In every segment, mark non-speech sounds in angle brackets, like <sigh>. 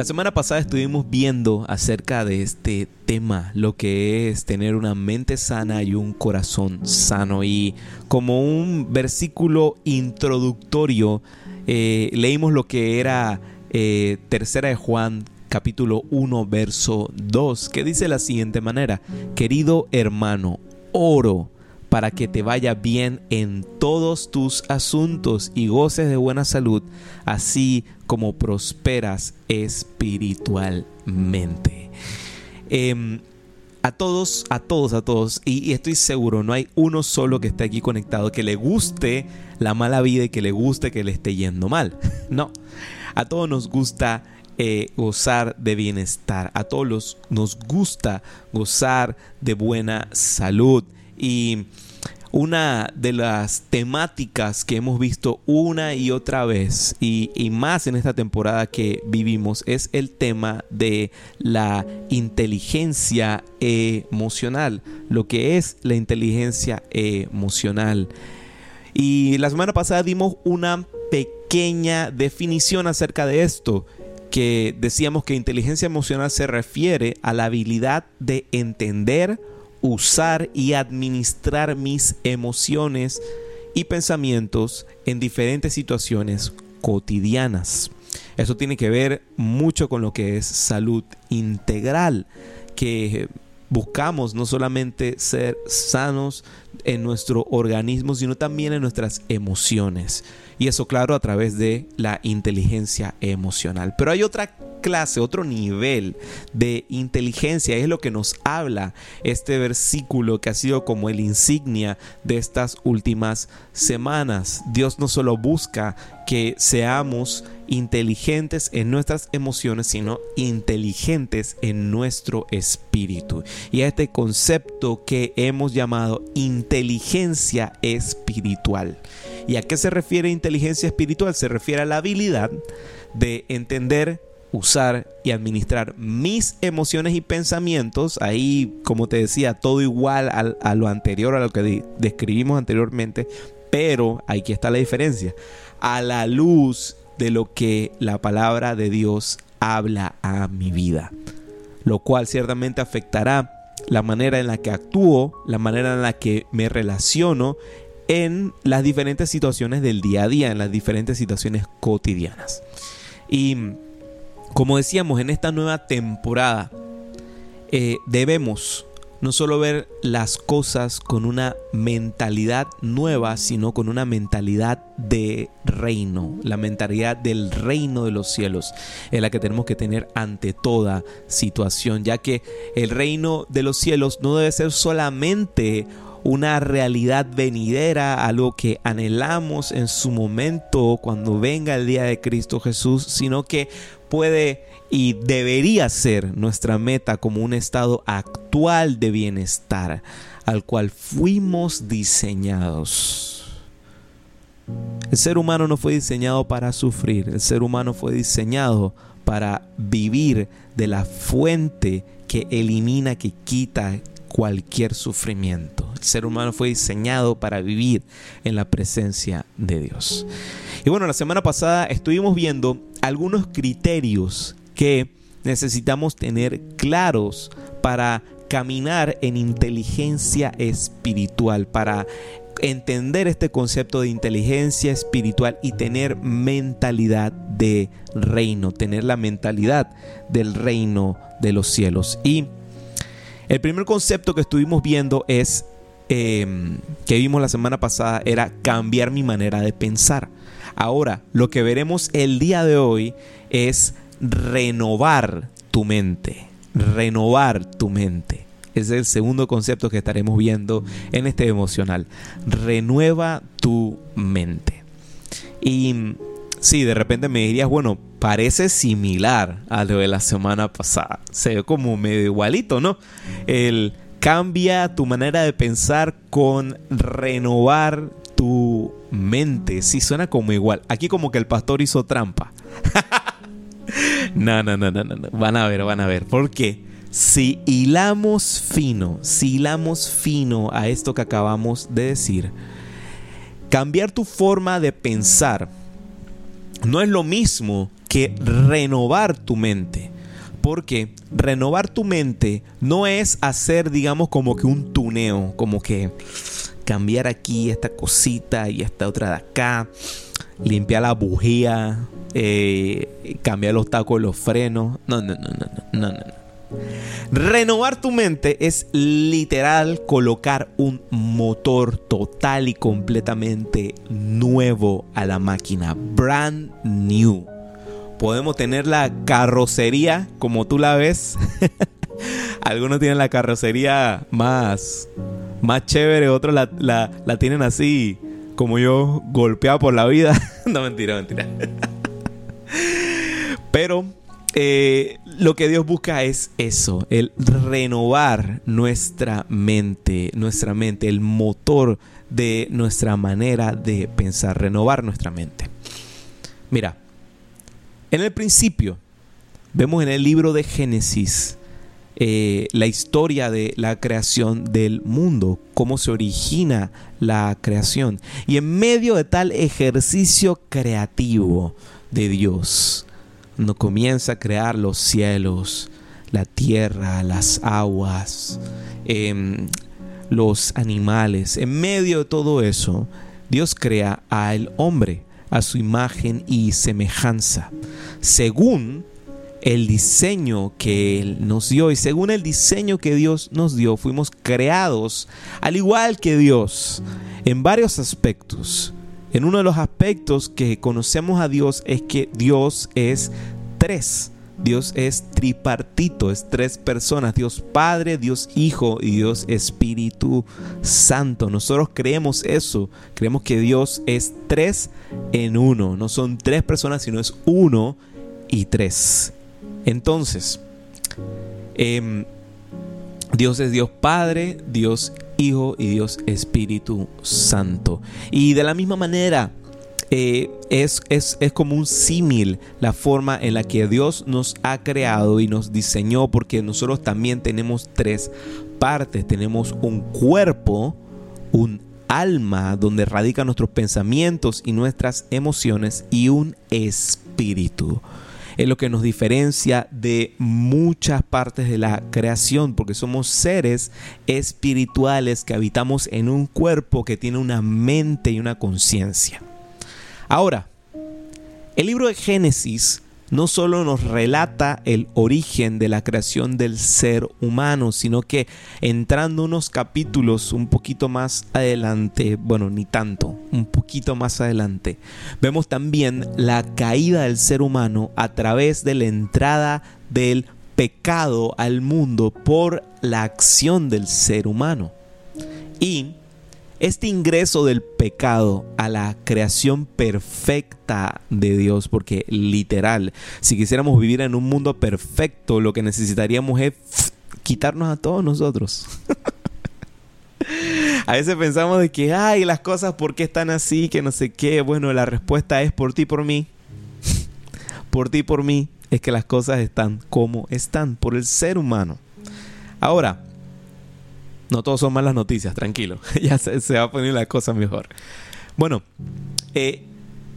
La semana pasada estuvimos viendo acerca de este tema, lo que es tener una mente sana y un corazón sano. Y como un versículo introductorio, eh, leímos lo que era eh, Tercera de Juan capítulo 1 verso 2, que dice la siguiente manera, querido hermano, oro para que te vaya bien en todos tus asuntos y goces de buena salud, así como prosperas espiritualmente. Em, a todos, a todos, a todos, y, estoy seguro, no hay uno solo que esté aquí conectado que le guste la mala vida y que le guste que le esté yendo mal. <laughs> No, a todos nos gusta eh, gozar de bienestar, a todos nos gusta gozar de buena salud. Y una de las temáticas que hemos visto una y otra vez y, más en esta temporada que vivimos es el tema de la inteligencia emocional, lo que es la inteligencia emocional. Y la semana pasada dimos una pequeña definición acerca de esto que decíamos que inteligencia emocional se refiere a la habilidad de entender, usar y administrar mis emociones y pensamientos en diferentes situaciones cotidianas. Eso tiene que ver mucho con lo que es salud integral, que buscamos no solamente ser sanos en nuestro organismo, sino también en nuestras emociones. Y eso claro a través de la inteligencia emocional. Pero hay otra clase, otro nivel de inteligencia. Es lo que nos habla este versículo que ha sido como el insignia de estas últimas semanas. Dios no solo busca que seamos inteligentes en nuestras emociones, sino inteligentes en nuestro espíritu. Y a este concepto que hemos llamado inteligencia espiritual. ¿Y a qué se refiere inteligencia espiritual? Se refiere a la habilidad de entender usar y administrar mis emociones y pensamientos, ahí como te decía, todo igual a, lo anterior, a lo que describimos anteriormente, pero aquí está la diferencia, a la luz de lo que la palabra de Dios habla a mi vida, lo cual ciertamente afectará la manera en la que actúo, la manera en la que me relaciono en las diferentes situaciones del día a día, en las diferentes situaciones cotidianas. Y como decíamos, en esta nueva temporada eh, debemos no solo ver las cosas con una mentalidad nueva, sino con una mentalidad de reino, la mentalidad del reino de los cielos, es la que tenemos que tener ante toda situación, ya que el reino de los cielos no debe ser solamente una realidad venidera, algo que anhelamos en su momento cuando venga el día de Cristo Jesús, sino que puede y debería ser nuestra meta como un estado actual de bienestar al cual fuimos diseñados. El ser humano no fue diseñado para sufrir, el ser humano fue diseñado para vivir de la fuente que elimina, que quita cualquier sufrimiento. El ser humano fue diseñado para vivir en la presencia de Dios. Y bueno, la semana pasada estuvimos viendo algunos criterios que necesitamos tener claros para caminar en inteligencia espiritual, para entender este concepto de inteligencia espiritual y tener mentalidad de reino, tener la mentalidad del reino de los cielos. Y el primer concepto que estuvimos viendo es, em, que vimos la semana pasada, era cambiar mi manera de pensar. Ahora, lo que veremos el día de hoy es renovar tu mente, renovar tu mente. Es el segundo concepto que estaremos viendo en este emocional. Renueva tu mente. Y si de repente me dirías, bueno, parece similar a lo de la semana pasada. Se ve como medio igualito, ¿no? El cambia tu manera de pensar con renovar tu mente. Sí, suena como igual. Aquí como que el pastor hizo trampa. <laughs> no, no, no, no, no. Van a ver, van a ver. ¿Por qué? Si hilamos fino, si hilamos fino a esto que acabamos de decir, cambiar tu forma de pensar no es lo mismo que renovar tu mente. Porque renovar tu mente no es hacer, digamos, como que un tuneo, como que cambiar aquí esta cosita y esta otra de acá, limpiar la bujía, eh, cambiar los tacos, los frenos. No, no, no, no, no, no, no. Renovar tu mente es literal colocar un motor total y completamente nuevo a la máquina. Brand new. Podemos tener la carrocería como tú la ves. <laughs> Algunos tienen la carrocería más, más chévere, otros la, la tienen así como yo, golpeado por la vida. <laughs> no, mentira, mentira. <laughs> Pero eh, lo que Dios busca es eso, el renovar nuestra mente, nuestra mente, el motor de nuestra manera de pensar, renovar nuestra mente. Mira, en el principio, vemos en el libro de Génesis eh, la historia de la creación del mundo, cómo se origina la creación. Y en medio de tal ejercicio creativo de Dios, no comienza a crear los cielos, la tierra, las aguas, em, los animales. En medio de todo eso, Dios crea al hombre a su imagen y semejanza, según el diseño que Él nos dio. Y según el diseño que Dios nos dio, fuimos creados al igual que Dios en varios aspectos. En uno de los aspectos que conocemos a Dios es que Dios es tres. Dios es tripartito, es tres personas, Dios Padre, Dios Hijo y Dios Espíritu Santo. Nosotros creemos eso, creemos que Dios es tres en uno, no son tres personas, sino es uno y tres. Entonces, em, Dios es Dios Padre, Dios Hijo y Dios Espíritu Santo. Y de la misma manera, eh, es, es, como un símil la forma en la que Dios nos ha creado y nos diseñó, porque nosotros también tenemos tres partes. Tenemos un cuerpo, un alma donde radican nuestros pensamientos y nuestras emociones y un espíritu es lo que nos diferencia de muchas partes de la creación, porque somos seres espirituales que habitamos en un cuerpo que tiene una mente y una conciencia. Ahora, el libro de Génesis no solo nos relata el origen de la creación del ser humano, sino que entrando unos capítulos un poquito más adelante, bueno, ni tanto, un poquito más adelante, vemos también la caída del ser humano a través de la entrada del pecado al mundo por la acción del ser humano. Y este ingreso del pecado a la creación perfecta de Dios, porque literal, si quisiéramos vivir en un mundo perfecto, lo que necesitaríamos es quitarnos a todos nosotros. <laughs> a veces pensamos de que, ay, las cosas, ¿por qué están así? Que no sé qué. Bueno, la respuesta es por ti, por mí. <laughs> por ti, por mí, es que las cosas están como están, por el ser humano. Ahora, no todos son malas noticias, tranquilo. <laughs> ya se, va a poner la cosa mejor. Bueno, eh,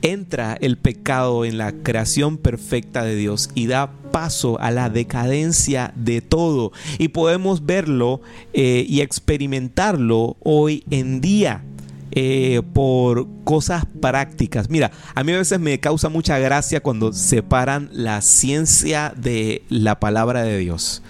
entra el pecado en la creación perfecta de Dios y da paso a la decadencia de todo. Y podemos verlo eh, y experimentarlo hoy en día. Eh, por cosas prácticas. Mira, a mí a veces me causa mucha gracia cuando separan la ciencia de la palabra de Dios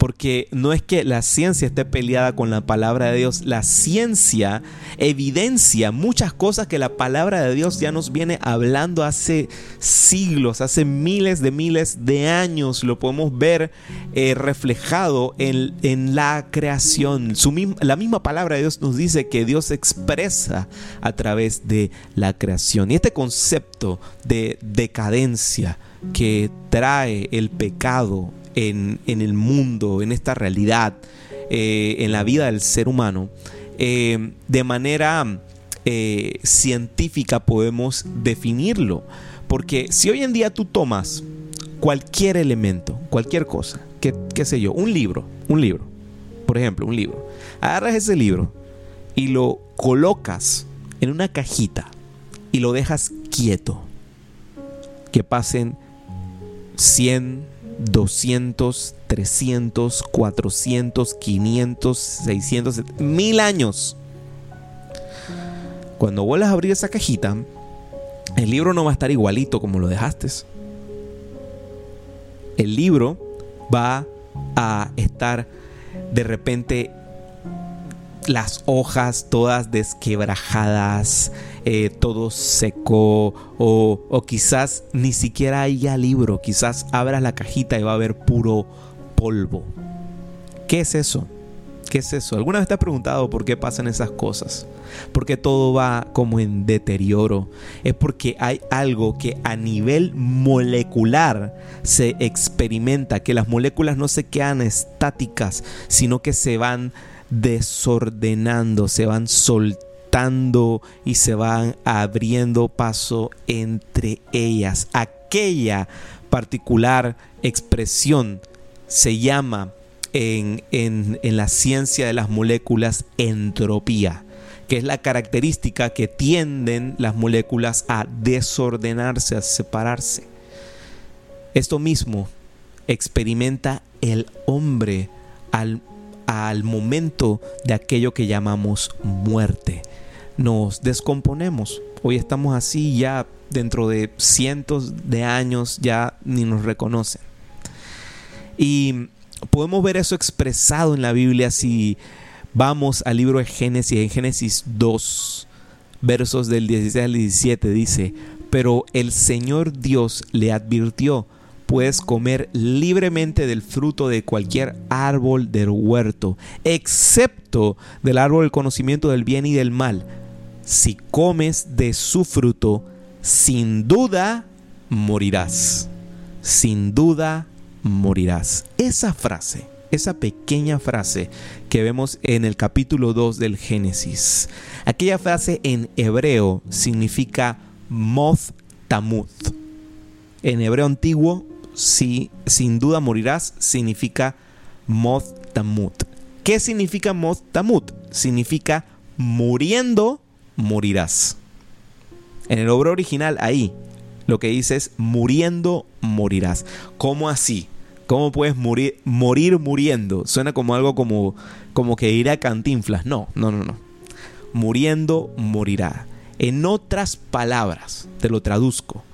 porque no es que la ciencia esté peleada con la palabra de Dios, la ciencia evidencia muchas cosas que la palabra de Dios ya nos viene hablando hace siglos, hace miles de miles de años, lo podemos ver eh, reflejado en, en, la creación. la misma palabra de Dios nos dice que Dios expresa a través de la creación. Y este concepto de decadencia que trae el pecado en, el mundo, en esta realidad, eh, en la vida del ser humano, eh, de manera eh, científica podemos definirlo. Porque si hoy en día tú tomas cualquier elemento, cualquier cosa, qué sé yo, un libro, un libro, por ejemplo, un libro, agarras ese libro y lo colocas en una cajita y lo dejas quieto, que pasen 100, 200, 300, 400, 500, 600, mil años. Cuando vuelvas a abrir esa cajita, el libro no va a estar igualito como lo dejaste. El libro va a estar de repente las hojas todas desquebrajadas, eh, todo seco o, o quizás ni siquiera haya libro, quizás abras la cajita y va a haber puro polvo. ¿Qué es eso? ¿Qué es eso? ¿Alguna vez te has preguntado por qué pasan esas cosas? Porque todo va como en deterioro. Es porque hay algo que a nivel molecular se experimenta, que las moléculas no se quedan estáticas, sino que se van desordenando, se van soltando y se van abriendo paso entre ellas. Aquella particular expresión se llama en, la ciencia de las moléculas entropía, que es la característica que tienden las moléculas a desordenarse, a separarse. Esto mismo experimenta el hombre al, al momento de aquello que llamamos muerte. Nos descomponemos. Hoy estamos así ya dentro de cientos de años ya ni nos reconocen. Y podemos ver eso expresado en la Biblia si vamos al libro de Génesis, en Génesis 2, versos del 16 al 17, dice, pero el Señor Dios le advirtió, puedes comer libremente del fruto de cualquier árbol del huerto, excepto del árbol del conocimiento del bien y del mal. Si comes de su fruto, sin duda morirás. Sin duda morirás. Esa frase, esa pequeña frase que vemos en el capítulo 2 del Génesis, aquella frase en hebreo significa moth tamut. En hebreo antiguo, si sin duda morirás, significa moth tamut. ¿Qué significa moth tamut? Significa muriendo morirás. En el hebreo original, ahí, lo que dice es muriendo morirás. ¿Cómo así? ¿Cómo puedes morir, morir muriendo? Suena como algo como, como que ir a cantinflas. No, no, no, no. Muriendo morirá. En otras palabras, te lo traduzco,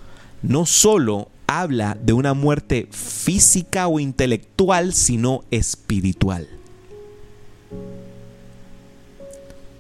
no solo habla de una muerte física o intelectual, sino espiritual.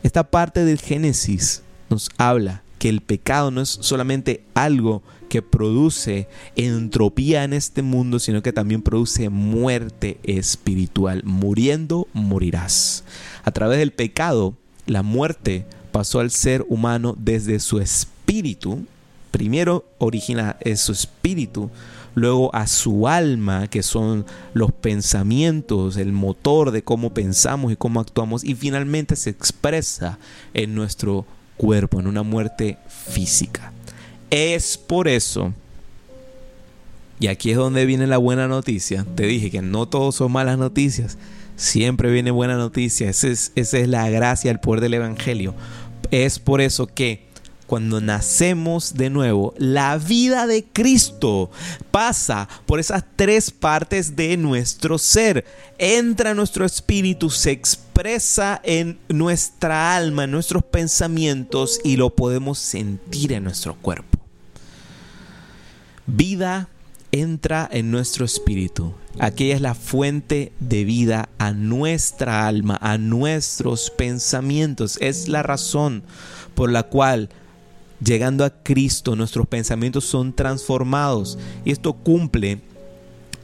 Esta parte del Génesis nos habla que el pecado no es solamente algo que produce entropía en este mundo, sino que también produce muerte espiritual. Muriendo, morirás. A través del pecado, la muerte pasó al ser humano desde su espíritu. Primero origina en su espíritu, luego a su alma, que son los pensamientos, el motor de cómo pensamos y cómo actuamos, y finalmente se expresa en nuestro cuerpo, en una muerte física. Es por eso, y aquí es donde viene la buena noticia, te dije que no todos son malas noticias, siempre viene buena noticia, esa es, esa es la gracia, el poder del Evangelio. Es por eso que cuando nacemos de nuevo, la vida de Cristo pasa por esas tres partes de nuestro ser. Entra en nuestro espíritu, se expresa en nuestra alma, en nuestros pensamientos y lo podemos sentir en nuestro cuerpo. Vida entra en nuestro espíritu. Aquella es la fuente de vida a nuestra alma, a nuestros pensamientos. Es la razón por la cual llegando a Cristo nuestros pensamientos son transformados. Y esto cumple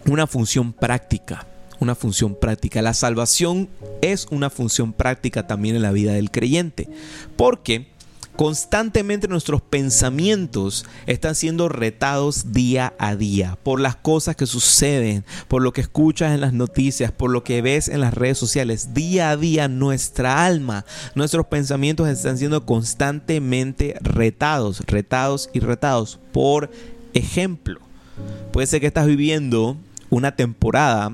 una función práctica. Una función práctica. La salvación es una función práctica también en la vida del creyente. Porque Constantemente nuestros pensamientos están siendo retados día a día por las cosas que suceden, por lo que escuchas en las noticias, por lo que ves en las redes sociales. Día a día nuestra alma, nuestros pensamientos están siendo constantemente retados, retados y retados. Por ejemplo, puede ser que estás viviendo una temporada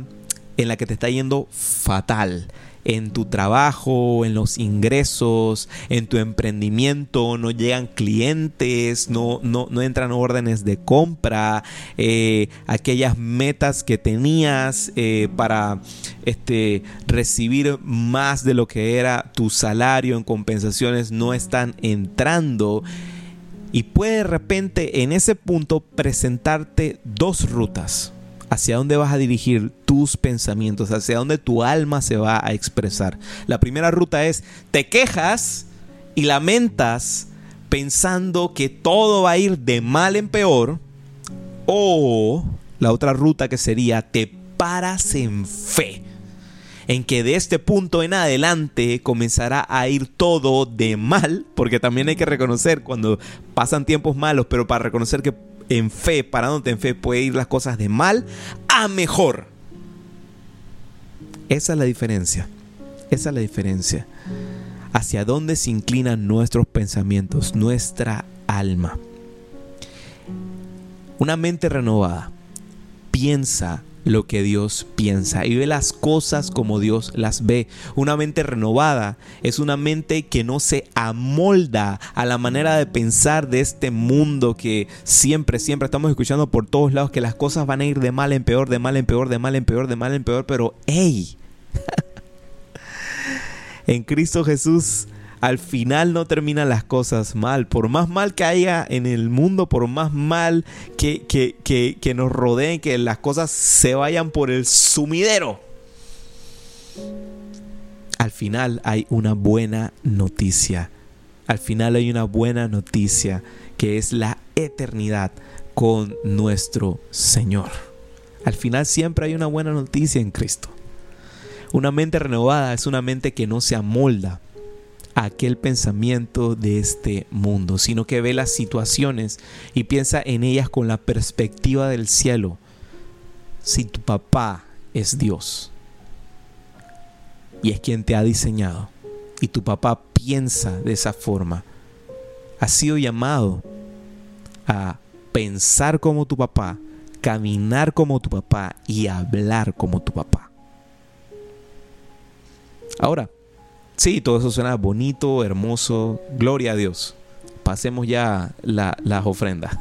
en la que te está yendo fatal en tu trabajo, en los ingresos, en tu emprendimiento, no llegan clientes, no, no, no entran órdenes de compra, eh, aquellas metas que tenías eh, para este, recibir más de lo que era tu salario en compensaciones no están entrando. Y puede de repente en ese punto presentarte dos rutas hacia dónde vas a dirigir tus pensamientos, hacia dónde tu alma se va a expresar. La primera ruta es, te quejas y lamentas pensando que todo va a ir de mal en peor, o la otra ruta que sería, te paras en fe en que de este punto en adelante comenzará a ir todo de mal, porque también hay que reconocer cuando pasan tiempos malos, pero para reconocer que en fe, parándote en fe, puede ir las cosas de mal a mejor. Esa es la diferencia. Esa es la diferencia. Hacia dónde se inclinan nuestros pensamientos, nuestra alma. Una mente renovada piensa lo que Dios piensa y ve las cosas como Dios las ve. Una mente renovada es una mente que no se amolda a la manera de pensar de este mundo que siempre, siempre estamos escuchando por todos lados que las cosas van a ir de mal en peor, de mal en peor, de mal en peor, de mal en peor, pero hey, <laughs> en Cristo Jesús al final no terminan las cosas mal. Por más mal que haya en el mundo, por más mal que, que, nos rodeen, que las cosas se vayan por el sumidero. Al final hay una buena noticia. Al final hay una buena noticia que es la eternidad con nuestro Señor. Al final siempre hay una buena noticia en Cristo. Una mente renovada es una mente que no se amolda aquel pensamiento de este mundo, sino que ve las situaciones y piensa en ellas con la perspectiva del cielo. Si tu papá es Dios y es quien te ha diseñado, y tu papá piensa de esa forma, has sido llamado a pensar como tu papá, caminar como tu papá y hablar como tu papá. Ahora, Sí, todo eso suena bonito, hermoso. Gloria a Dios. Pasemos ya las ofrendas.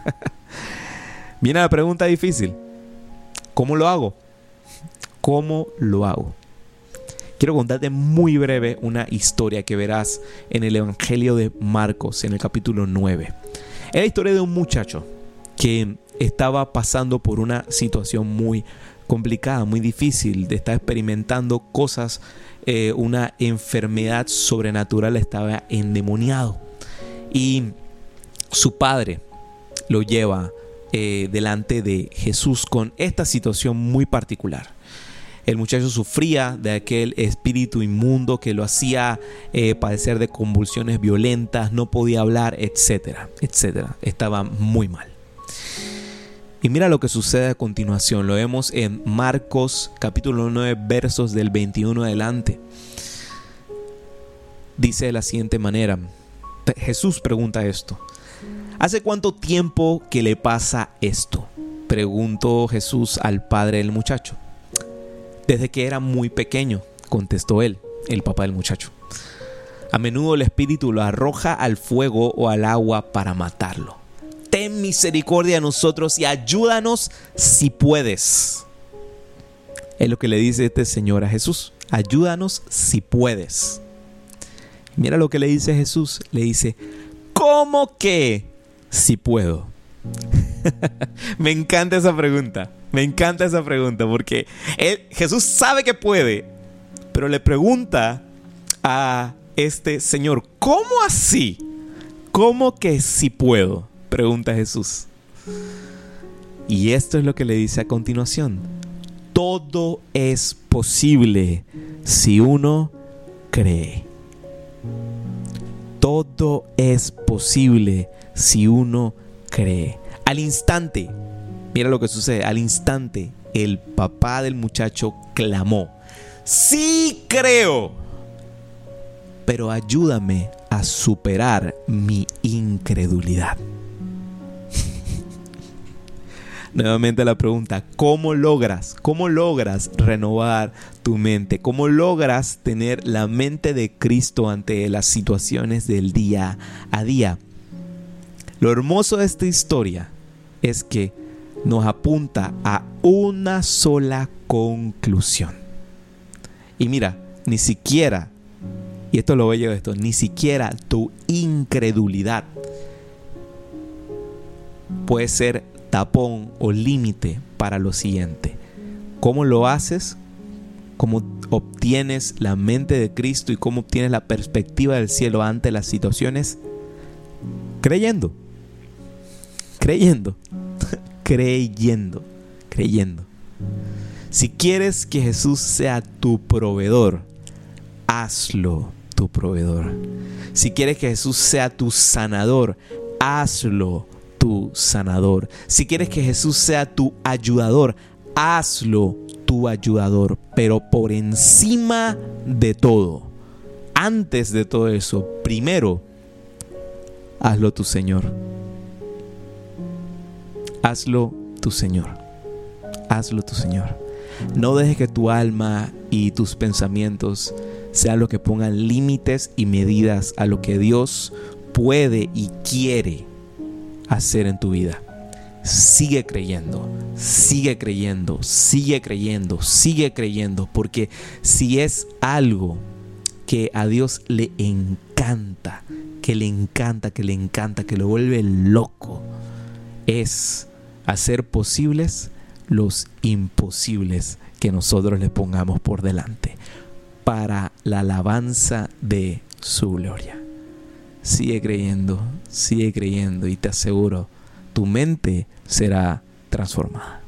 <laughs> Viene la pregunta difícil. ¿Cómo lo hago? ¿Cómo lo hago? Quiero contarte muy breve una historia que verás en el Evangelio de Marcos, en el capítulo 9. Es la historia de un muchacho que estaba pasando por una situación muy complicada, muy difícil, de estar experimentando cosas eh, una enfermedad sobrenatural estaba endemoniado. Y su padre lo lleva eh, delante de Jesús con esta situación muy particular. El muchacho sufría de aquel espíritu inmundo que lo hacía eh, padecer de convulsiones violentas, no podía hablar, etcétera, etcétera. Estaba muy mal. Y mira lo que sucede a continuación. Lo vemos en Marcos capítulo 9 versos del 21 adelante. Dice de la siguiente manera. Jesús pregunta esto. ¿Hace cuánto tiempo que le pasa esto? Preguntó Jesús al padre del muchacho. Desde que era muy pequeño, contestó él, el papá del muchacho. A menudo el espíritu lo arroja al fuego o al agua para matarlo ten misericordia a nosotros y ayúdanos si puedes. Es lo que le dice este Señor a Jesús. Ayúdanos si puedes. Mira lo que le dice Jesús. Le dice, ¿cómo que si puedo? <laughs> Me encanta esa pregunta. Me encanta esa pregunta porque Jesús sabe que puede, pero le pregunta a este Señor, ¿cómo así? ¿Cómo que si puedo? Pregunta Jesús. Y esto es lo que le dice a continuación. Todo es posible si uno cree. Todo es posible si uno cree. Al instante, mira lo que sucede, al instante el papá del muchacho clamó, sí creo, pero ayúdame a superar mi incredulidad. Nuevamente la pregunta, ¿cómo logras? ¿Cómo logras renovar tu mente? ¿Cómo logras tener la mente de Cristo ante las situaciones del día a día? Lo hermoso de esta historia es que nos apunta a una sola conclusión. Y mira, ni siquiera, y esto lo bello de esto, ni siquiera tu incredulidad puede ser o límite para lo siguiente. ¿Cómo lo haces? ¿Cómo obtienes la mente de Cristo y cómo obtienes la perspectiva del cielo ante las situaciones? Creyendo. Creyendo. <laughs> creyendo. Creyendo. Si quieres que Jesús sea tu proveedor, hazlo tu proveedor. Si quieres que Jesús sea tu sanador, hazlo tu sanador. Si quieres que Jesús sea tu ayudador, hazlo tu ayudador. Pero por encima de todo, antes de todo eso, primero, hazlo tu Señor. Hazlo tu Señor. Hazlo tu Señor. No dejes que tu alma y tus pensamientos sean lo que pongan límites y medidas a lo que Dios puede y quiere hacer en tu vida. Sigue creyendo, sigue creyendo, sigue creyendo, sigue creyendo, porque si es algo que a Dios le encanta, que le encanta, que le encanta, que lo vuelve loco, es hacer posibles los imposibles que nosotros le pongamos por delante para la alabanza de su gloria. Sigue creyendo, sigue creyendo y te aseguro, tu mente será transformada.